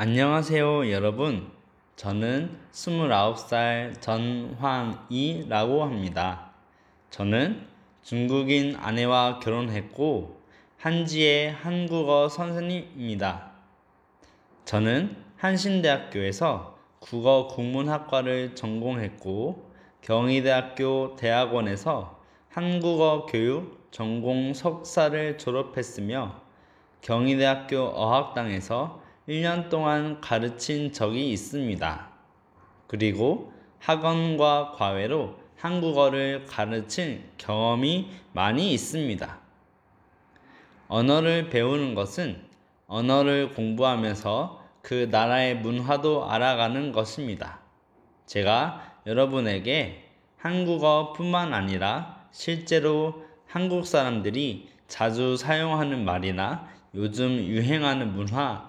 안녕하세요, 여러분. 저는 29살 전황이라고 합니다. 저는 중국인 아내와 결혼했고, 한지의 한국어 선생님입니다. 저는 한신대학교에서 국어 국문학과를 전공했고, 경희대학교 대학원에서 한국어 교육 전공 석사를 졸업했으며, 경희대학교 어학당에서 1년 동안 가르친 적이 있습니다. 그리고 학원과 과외로 한국어를 가르친 경험이 많이 있습니다. 언어를 배우는 것은 언어를 공부하면서 그 나라의 문화도 알아가는 것입니다. 제가 여러분에게 한국어뿐만 아니라 실제로 한국 사람들이 자주 사용하는 말이나 요즘 유행하는 문화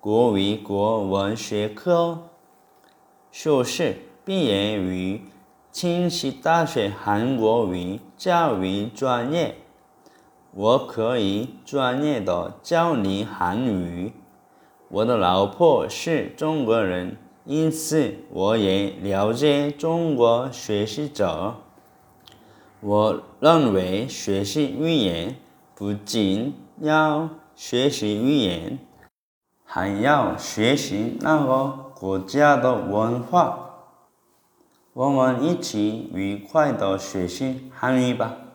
国语国文学科，硕士毕业于清溪大学韩国语教育专业。我可以专业的教你韩语。我的老婆是中国人，因此我也了解中国学习者。我认为学习语言不仅要学习语言，还要学习那个国家的文化。我们一起愉快的学习汉语吧。